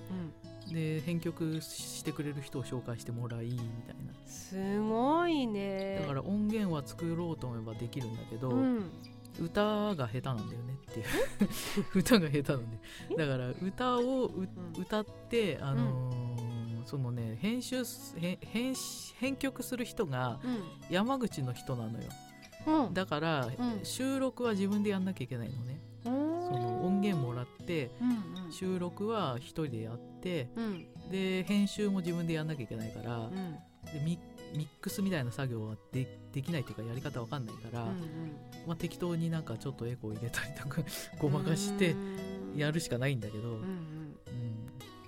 うん。で編曲してくれる人を紹介してもらいみたいな。すごいね。だから音源は作ろうと思えばできるんだけど、うん。歌が下手なんだよねっていう。歌が下手なんでだから歌をううん。歌ってあのーそのね編集す編編編曲する人が山口の人なのよ。うんうん。だから、うん。収録は自分でやんなきゃいけないのねそその音源もらってうんうん。収録は一人でやってうん。で編集も自分でやんなきゃいけないから、うん。でミミックスみたいな作業はでできないっていうかやり方わかんないから、うんまあ、適当になんかちょっとエコー入れたりとか ごまかしてやるしかないんだけど、うんうん。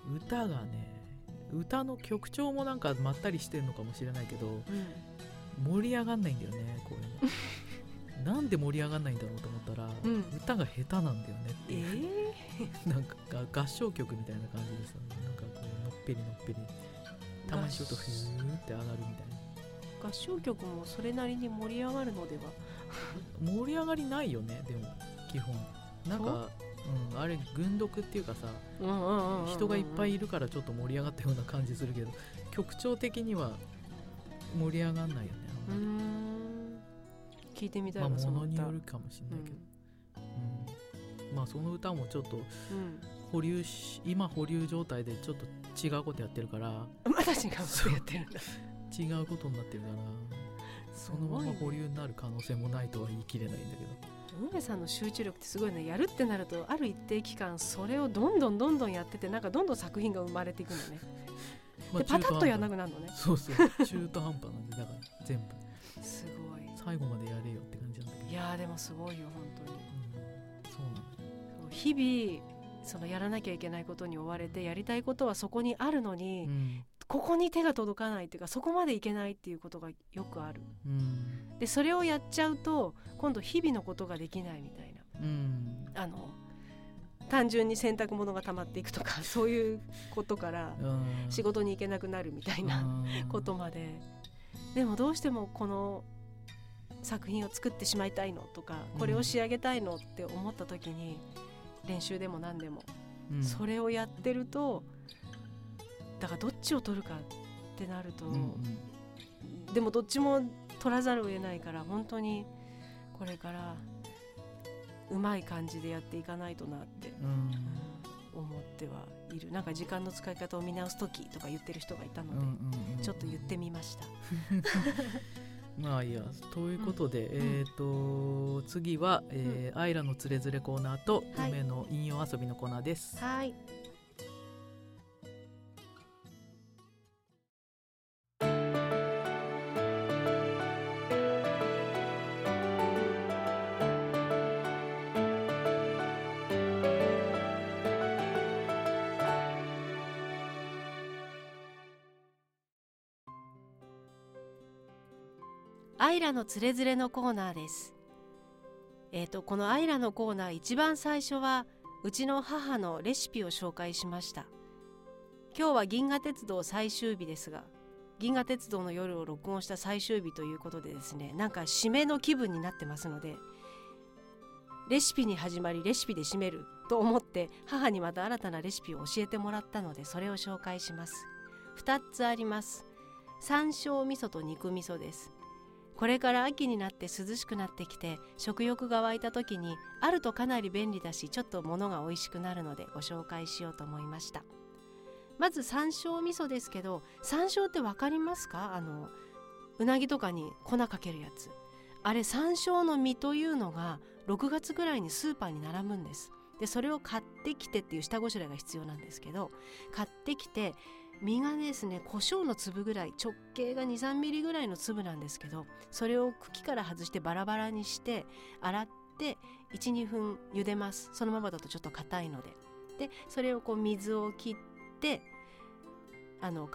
うん。歌がね歌の曲調もなんかまったりしてるのかもしれないけどうん。盛り上がんないんだよねこういうの なんで盛り上がんないんだろうと思ったら、うん。歌が下手なんだよねってえいう、ー。なんかが合唱曲みたいな感じでさなんかこうのっぺりのっぺり。たまにちょっとふーって上がるみたいな。合唱曲もそれなりに盛り上がるのでは。盛り上がりないよねでも基本。なんかう？ん、あれ軍読っていうかさ人がいっぱいいるからちょっと盛り上がったような感じするけど曲調的には盛り上がんないよねあうんまり。ん聞いてみたいまあわそのものに歌よるかもしれないけど、うん。まあその歌もちょっとうん。保留し今保留状態でちょっと違うことやってるから。うんまだ違うことやってるんだ。違うことになってるから。そのまま保留になる可能性もないとは言い切れないんだけど。梅さんの集中力ってすごいねやるってなるとある一定期間それをどんどんどんどんやっててなんかどんどん作品が生まれていくのね。まあでパタッとやんなくなるのね。端そうそう。中途半端なんでだから全部。すごい最後までやれよって感じなんだけど。いやーでもすごいよ本当に。うん。そうなんだ日々そのやらなきゃいけないことに追われてやりたいことはそこにあるのに、うん。ここに手が届かないっていうかそこまでいけないっていうことがよくある。うん。でそれをやっちゃうと今度日々のことができないみたいな。うん。あの単純に洗濯物が溜まっていくとか そういうことからうん。仕事に行けなくなるみたいなうん。ことまで。でもどうしてもこの作品を作ってしまいたいのとかこれを仕上げたいのって思った時に練習でも何でもうん。それをやってるとだからどっちを取るかってなると、うんうん。でもどっちも取らざるを得ないから本当にこれからうまい感じでやっていかないとなって、うん。思ってはいる。なんか時間の使い方を見直す時とか言ってる人がいたので、うんうんうん。ちょっと言ってみました。まあいいやということで、うん。えっ、と次は、えーアイラのつれづれコーナーと、はい。梅の引用遊びのコーナーです。はいラのつれづれのコーナーです。えっ、とこのアイラのコーナー一番最初はうちの母のレシピを紹介しました。今日は銀河鉄道最終日ですが、銀河鉄道の夜を録音した最終日ということでですね、なんか締めの気分になってますので、レシピに始まりレシピで締めると思って母にまた新たなレシピを教えてもらったのでそれを紹介します。2つあります。山椒味噌と肉味噌です。これから秋になって涼しくなってきて食欲が湧いた時にあるとかなり便利だしちょっと物が美味しくなるのでご紹介しようと思いました。まず山椒味噌ですけど山椒って分かりますか？あのうなぎとかに粉かけるやつ。あれ山椒の実というのが6月ぐらいにスーパーに並ぶんです。でそれを買ってきてっていう下ごしらえが必要なんですけど買ってきて実がですね胡椒の粒ぐらい直径が23ミリぐらいの粒なんですけどそれを茎から外してバラバラにして洗って12分茹でますそのままだとちょっと硬いのででそれをこう水を切ってあの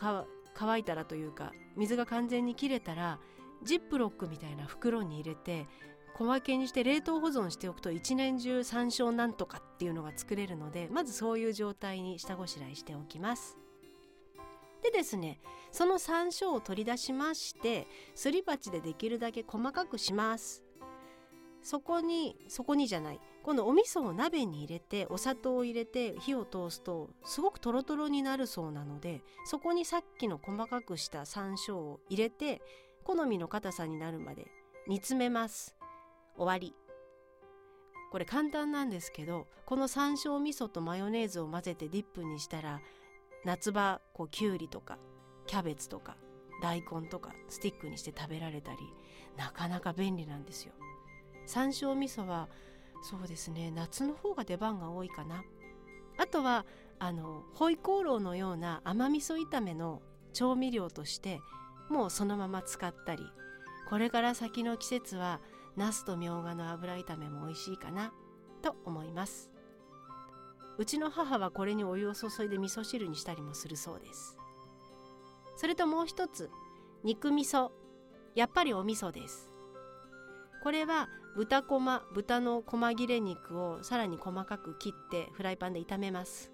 乾いたらというか水が完全に切れたらジップロックみたいな袋に入れて小分けにして冷凍保存しておくと一年中山椒なんとかっていうのが作れるのでまずそういう状態に下ごしらえしておきます。でですねその山椒を取り出しましてすり鉢でできるだけ細かくします。そこにそこにじゃないこのお味噌を鍋に入れてお砂糖を入れて火を通すとすごくトロトロになるそうなのでそこにさっきの細かくした山椒を入れて好みの硬さになるまで煮詰めます。終わり。これ簡単なんですけどこの山椒味噌とマヨネーズを混ぜてディップにしたら夏場こうきゅうりとかキャベツとか大根とかスティックにして食べられたりなかなか便利なんですよ。山椒味噌はそうですね夏の方が出番が多いかな。あとはあのホイコーローのような甘味噌炒めの調味料としてもうそのまま使ったりこれから先の季節はナスとみょうがの油炒めも美味しいかなと思います。うちの母はこれにお湯を注いで味噌汁にしたりもするそうです。それともう一つ肉味噌やっぱりお味噌です。これは豚こま豚の細切れ肉をさらに細かく切ってフライパンで炒めます。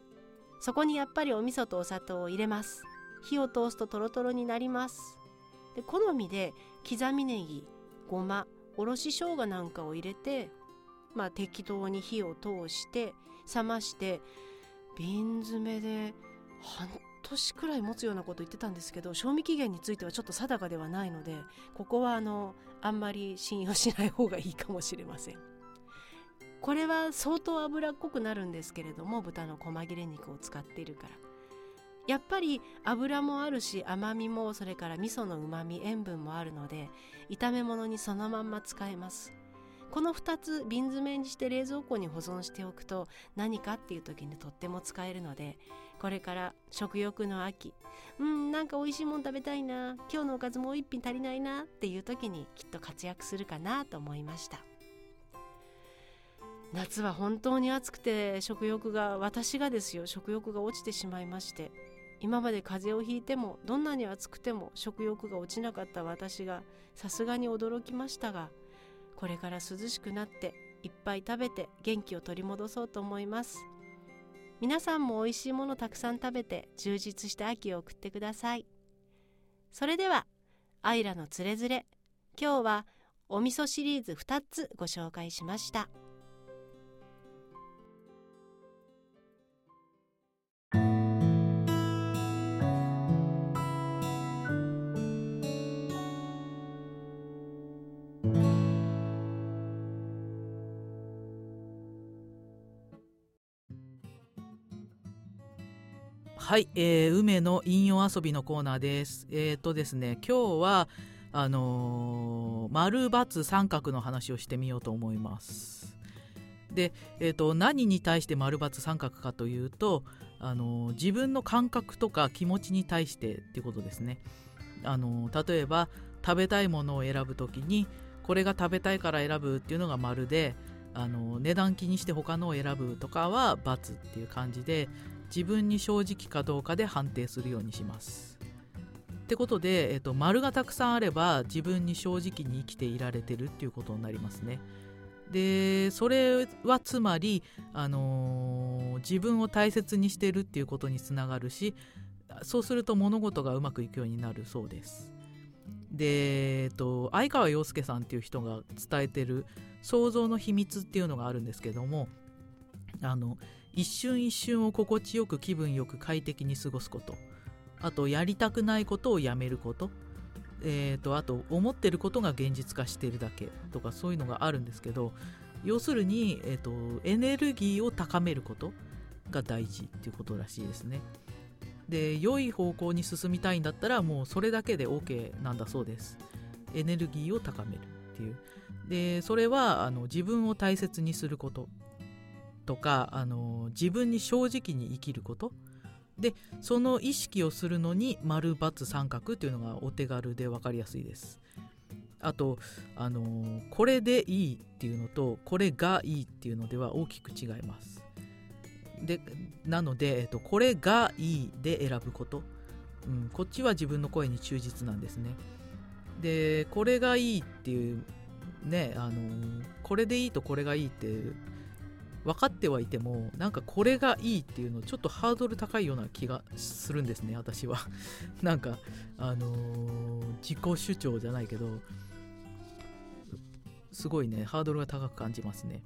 そこにやっぱりお味噌とお砂糖を入れます。火を通すとトロトロになります。で好みで刻みネギごまおろし生姜なんかを入れてまあ適当に火を通して冷まして瓶詰めで半年くらい持つようなこと言ってたんですけど賞味期限についてはちょっと定かではないのでここはあのあんまり信用しない方がいいかもしれません。これは相当脂っこくなるんですけれども豚の細切れ肉を使っているから。やっぱり油もあるし甘みもそれから味噌のうまみ塩分もあるので炒め物にそのまんま使えます。この2つ瓶詰めにして冷蔵庫に保存しておくと何かっていう時にとっても使えるのでこれから食欲の秋うんなんか美味しいもん食べたいな今日のおかずもう一品足りないなっていう時にきっと活躍するかなと思いました。夏は本当に暑くて食欲が私がですよ食欲が落ちてしまいまして今まで風邪をひいてもどんなに暑くても食欲が落ちなかった私がさすがに驚きましたがこれから涼しくなっていっぱい食べて元気を取り戻そうと思います皆さんも美味しいものたくさん食べて充実した秋を送ってくださいそれではアイラのつれづれ今日はお味噌シリーズ2つご紹介しました。はい、えー、梅の引用遊びのコーナーです。えっ、ー、とですね、今日はあのー、丸×三角の話をしてみようと思います。で、えーと、何に対して丸×三角かというと、あのー、自分の感覚とか気持ちに対してっていうことですね。あのー、例えば食べたいものを選ぶ時にこれが食べたいから選ぶっていうのが丸であの値段気にして他のを選ぶとかは×っていう感じで自分に正直かどうかで判定するようにします。ってことで、えっと、丸がたくさんあれば自分に正直に生きていられてるっていうことになりますね。でそれはつまり、あのー、自分を大切にしてるっていうことにつながるしそうすると物事がうまくいくようになるそうです。で、えっと、相川洋介さんっていう人が伝えてる想像の秘密っていうのがあるんですけどもあの一瞬一瞬を心地よく気分よく快適に過ごすことあとやりたくないことをやめることえーと、あと思ってることが現実化してるだけとかそういうのがあるんですけど要するに、えーと、エネルギーを高めることが大事っていうことらしいですね。で良い方向に進みたいんだったらもうそれだけで OK なんだそうです。エネルギーを高めるっていう。でそれはあの自分を大切にすることとかあの自分に正直に生きること。でその意識をするのに丸×三角っていうのがお手軽で分かりやすいです。あとあのこれでいいっていうのとこれがいいっていうのでは大きく違います。でなので、えっと、これがいいで選ぶこと、うん、こっちは自分の声に忠実なんですね。でこれがいいっていうねあのこれでいいとこれがいいって分かってはいてもなんかこれがいいっていうのちょっとハードル高いような気がするんですね私は なんかあのー、自己主張じゃないけどすごいねハードルが高く感じますね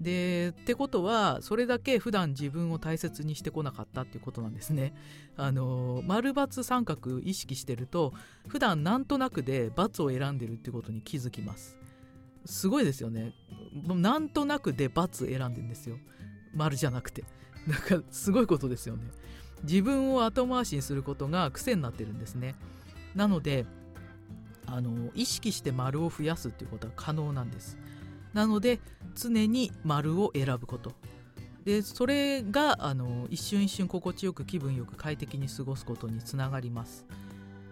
でってことはそれだけ普段自分を大切にしてこなかったっていうことなんですね。あの丸×三角意識してると普段なんとなくで×を選んでるってことに気づきます。すごいですよね。なんとなくで×選んでんですよ。丸じゃなくて。なんかすごいことですよね。自分を後回しにすることが癖になってるんですね。なのであの意識して丸を増やすっていうことは可能なんです。なので常に丸を選ぶことでそれがあの一瞬一瞬心地よく気分よく快適に過ごすことにつながります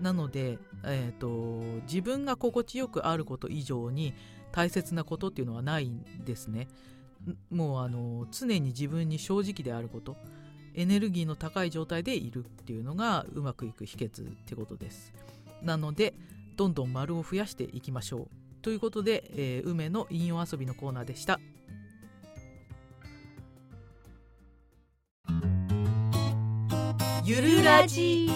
なので、えーと、自分が心地よくあること以上に大切なことっていうのはないんですね。もうあの常に自分に正直であることエネルギーの高い状態でいるっていうのがうまくいく秘訣ってことです。なのでどんどん丸を増やしていきましょう。ということで、えー、梅の引用遊びのコーナーでした。ゆるラジ。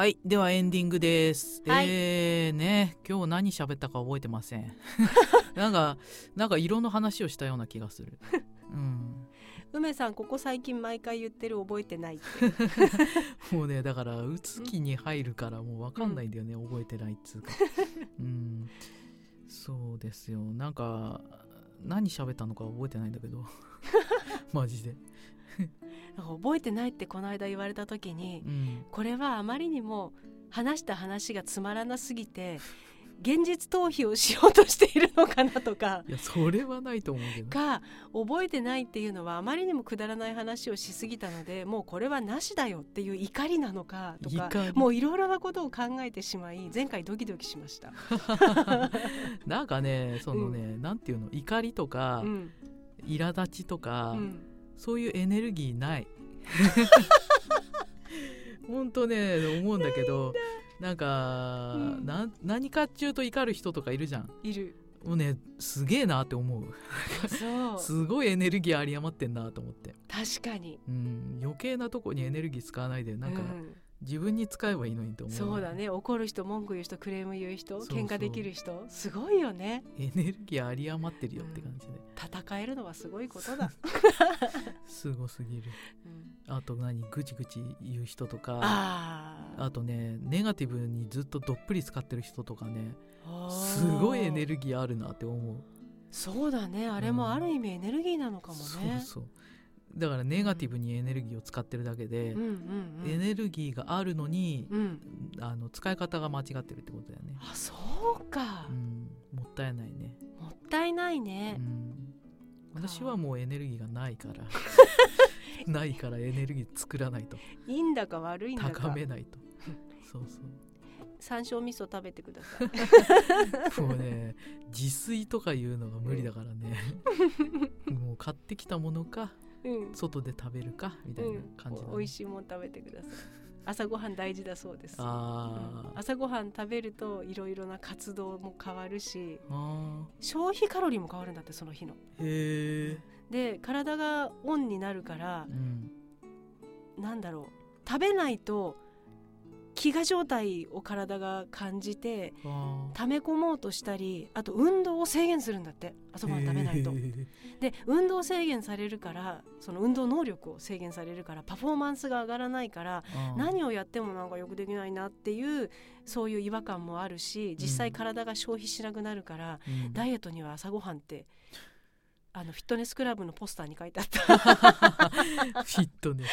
はい。ではエンディングです。はい、えーね、今日何喋ったか覚えてません。なんか、なんか色の話をしたような気がする。うん。梅さんここ最近毎回言ってる覚えてない もうねだから打つ気に入るからもう分かんないんだよね、うん、覚えてないっつうかうんそうですよなんか何喋ったのか覚えてないんだけどマジで覚えてないってこの間言われた時に、うん、これはあまりにも話した話がつまらなすぎて現実逃避をしようとしているのかなとかいやそれはないと思うけど。か覚えてないっていうのはあまりにもくだらない話をしすぎたのでもうこれはなしだよっていう怒りなのかとかもういろいろなことを考えてしまい前回ドキドキしました。なんかねそのね、うん、なんていうの怒りとか、うん、苛立ちとか、うん、そういうエネルギーない。本当ね思うんだけどなんか、うん、な何かっちゅうと怒る人とかいるじゃん。いる。もうねすげえなって思う。すごいエネルギー有り余ってんなと思って。確かに、うん、余計なとこにエネルギー使わないでなんか、うん自分に使えばいいのにと思う。そうだね。怒る人文句言う人クレーム言う人喧嘩できる人。すごいよね。エネルギー有り余ってるよって感じで、うん、戦えるのはすごいことだ。すごすぎる、うん、あと何？ぐちぐち言う人とか。あとねネガティブにずっとどっぷり使ってる人とかね。すごいエネルギーあるなって思う。そうだね。あれもある意味エネルギーなのかもね、うん、そうそうだからネガティブにエネルギーを使ってるだけで、うんうんうん、エネルギーがあるのに、うん、あの使い方が間違ってるってことだよね。あそうか、うん、もったいないね。もったいないね、うん、私はもうエネルギーがないから。ないからエネルギー作らないと。いいんだか悪いんだか。高めないと。そうそう。山椒味噌食べてください。もうね自炊とかいうのが無理だからね。もう買ってきたものかうん、外で食べるかみたいな感じ、ねうん、美味しいもん食べてください。朝ごはん大事だそうです。あ、うん、朝ごはん食べるといろいろな活動も変わるし消費カロリーも変わるんだってその日の。へで体がオンになるから、うん、なんだろう。食べないと飢餓状態を体が感じて溜め込もうとしたりあと運動を制限するんだって朝ごはん食べないと。で運動制限されるからその運動能力を制限されるからパフォーマンスが上がらないから何をやってもなんかよくできないなっていうそういう違和感もあるし実際体が消費しなくなるから、うん、ダイエットには朝ごはんってあのフィットネスクラブのポスターに書いてあった。フィットネス。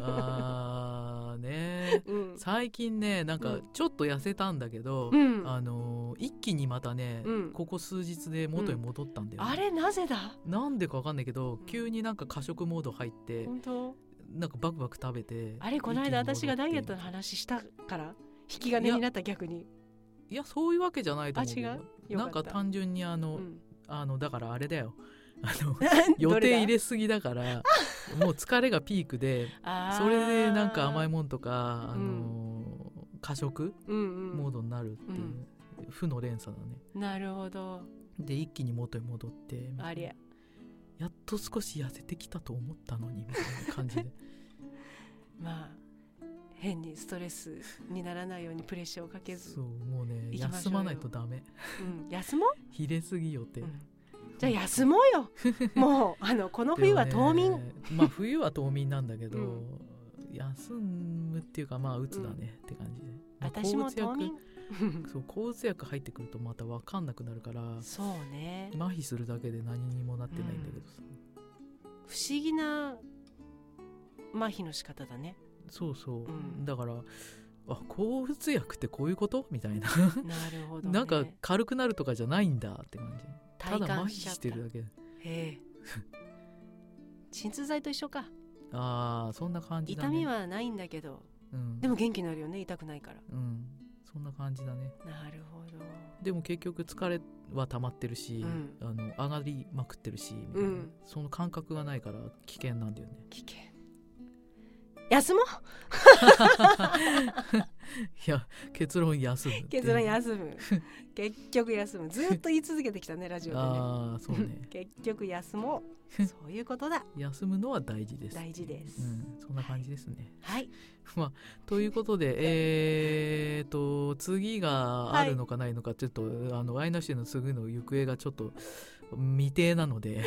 あーね、うん、最近ねなんかちょっと痩せたんだけど、うん、あの一気にまたね、うん、ここ数日で元に戻ったんだよ、ね、あれ？なぜだ？なんでかわかんないけど急になんか過食モード入って本当？なんかバクバク食べてあれこの間私がダイエットの話したから引き金になった逆に。いやそういうわけじゃないと思うなんか単純にあの、あのだからあれだよあの 予定入れすぎだからもう疲れがピークでそれでなんか甘いもんとか、あの過食、モードになるっていう、負の連鎖だね。なるほど。で一気に元に戻ってありゃ。やっと少し痩せてきたと思ったのにみたいな感じで。まあ変にストレスにならないようにプレッシャーをかけず。そうもうね休まないとダメ。うん、休もう、入れすぎよって、うんじゃあ休もうよ。もうあのこの冬は冬眠、まあ冬は冬眠なんだけど、うん。休むっていうかまあ鬱だねって感じで、まあ私も冬眠。そう抗うつ薬入ってくるとまた分かんなくなるからそうね。麻痺するだけで何にもなってないんだけどさ、不思議な麻痺の仕方だね。そうそう、うん。だからあ抗うつ薬ってこういうこと？みたいな。なるほど、ね、なんか軽くなるとかじゃないんだって感じた体だ麻痺感してるだけ。へえ。鎮痛剤と一緒か。ああそんな感じだね。痛みはないんだけど。うん。でも元気になるよね痛くないから。うん。そんな感じだね。なるほど。でも結局疲れは溜まってるし、うん。あの上がりまくってるしみたいな、うん。その感覚がないから危険なんだよね。危険休もう。いや結論休む結論休む。結局休む。ずっと言い続けてきたねラジオでね。ああそうね。結局休もう。そういうことだ。休むのは大事です。大事です。うん、そんな感じですね、はい。ということでえー、と次があるのかないのかちょっと、あのアイナシュの次の行方がちょっと未定なので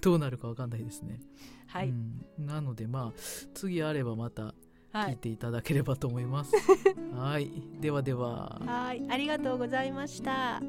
どうなるかわかんないですね、はい、うん、なのでまあ次あればまたはい。聞いていただければと思います。はい、ではでは。はい。ありがとうございました